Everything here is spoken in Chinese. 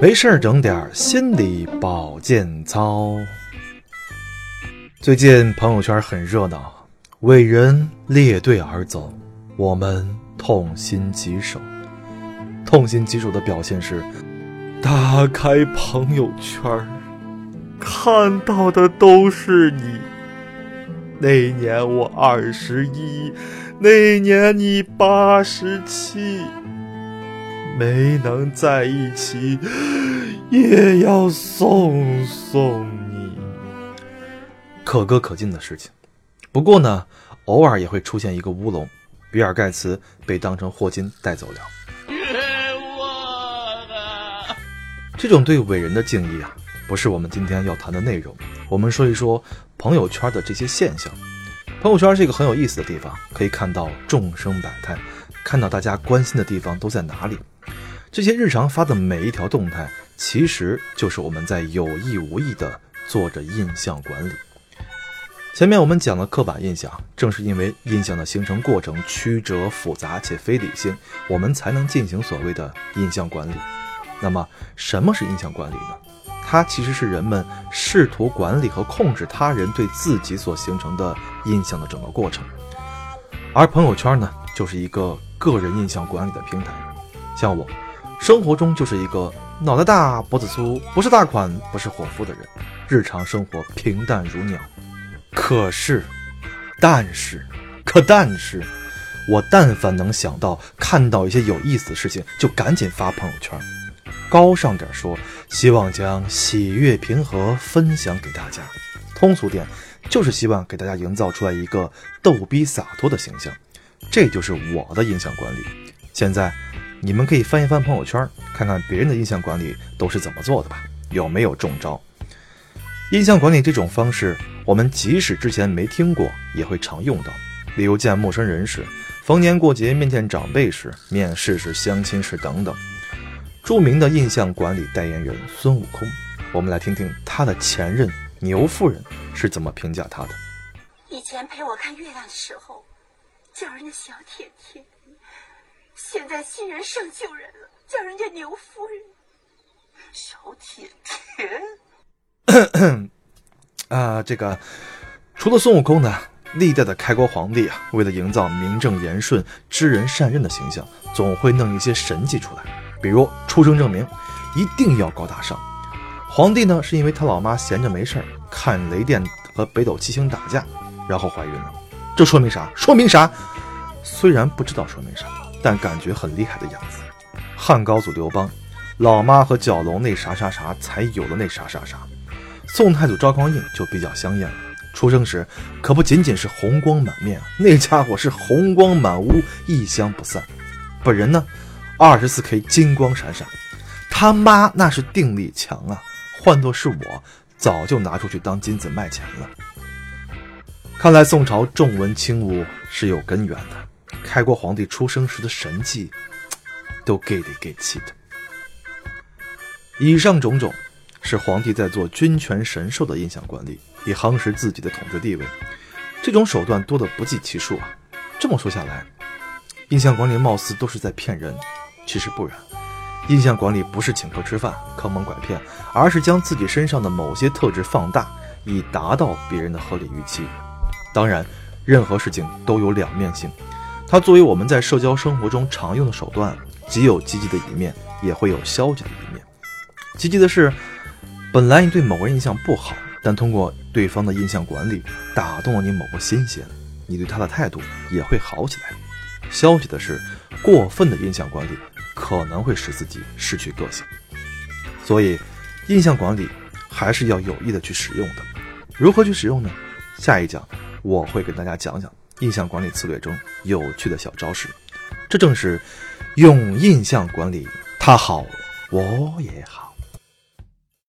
没事儿整点心理保健操。最近朋友圈很热闹，伟人列队而走，我们痛心疾首。痛心疾首的表现是，打开朋友圈，看到的都是你。那年我二十一，那年你八十七。没能在一起，也要送送你。可歌可泣的事情。不过呢，偶尔也会出现一个乌龙，比尔盖茨被当成霍金带走了。这种对伟人的敬意啊，不是我们今天要谈的内容。我们说一说朋友圈的这些现象。朋友圈是一个很有意思的地方，可以看到众生百态，看到大家关心的地方都在哪里。这些日常发的每一条动态，其实就是我们在有意无意的做着印象管理。前面我们讲了刻板印象，正是因为印象的形成过程曲折复杂且非理性，我们才能进行所谓的印象管理。那么，什么是印象管理呢？它其实是人们试图管理和控制他人对自己所形成的印象的整个过程。而朋友圈呢，就是一个个人印象管理的平台。像我。生活中就是一个脑袋大脖子粗，不是大款不是伙夫的人，日常生活平淡如鸟。可是，但是，可但是，我但凡能想到看到一些有意思的事情，就赶紧发朋友圈。高尚点说，希望将喜悦平和分享给大家。通俗点，就是希望给大家营造出来一个逗逼洒脱的形象。这就是我的影响管理。现在。你们可以翻一翻朋友圈，看看别人的印象管理都是怎么做的吧，有没有中招？印象管理这种方式，我们即使之前没听过，也会常用到。例如见陌生人时，逢年过节面见长辈时，面试时、相亲时等等。著名的印象管理代言人孙悟空，我们来听听他的前任牛夫人是怎么评价他的。以前陪我看月亮的时候，叫人家小甜甜。现在新人胜旧人了，叫人家牛夫人，小甜甜。啊，这个除了孙悟空呢，历代的开国皇帝啊，为了营造名正言顺、知人善任的形象，总会弄一些神迹出来。比如出生证明一定要高大上。皇帝呢，是因为他老妈闲着没事儿看雷电和北斗七星打架，然后怀孕了。这说明啥？说明啥？虽然不知道说明啥。但感觉很厉害的样子。汉高祖刘邦，老妈和蛟龙那啥啥啥，才有了那啥啥啥。宋太祖赵匡胤就比较香艳了，出生时可不仅仅是红光满面，那家伙是红光满屋，异香不散。本人呢，二十四 K 金光闪闪。他妈那是定力强啊，换作是我，早就拿出去当金子卖钱了。看来宋朝重文轻武是有根源的。开国皇帝出生时的神迹，都给里给气的。以上种种，是皇帝在做君权神授的印象管理，以夯实自己的统治地位。这种手段多得不计其数啊！这么说下来，印象管理貌似都是在骗人。其实不然，印象管理不是请客吃饭、坑蒙拐骗，而是将自己身上的某些特质放大，以达到别人的合理预期。当然，任何事情都有两面性。它作为我们在社交生活中常用的手段，既有积极的一面，也会有消极的一面。积极的是，本来你对某个人印象不好，但通过对方的印象管理，打动了你某个心弦，你对他的态度也会好起来。消极的是，过分的印象管理可能会使自己失去个性。所以，印象管理还是要有意的去使用的。如何去使用呢？下一讲我会给大家讲讲。印象管理策略中有趣的小招式，这正是用印象管理，他好我也好。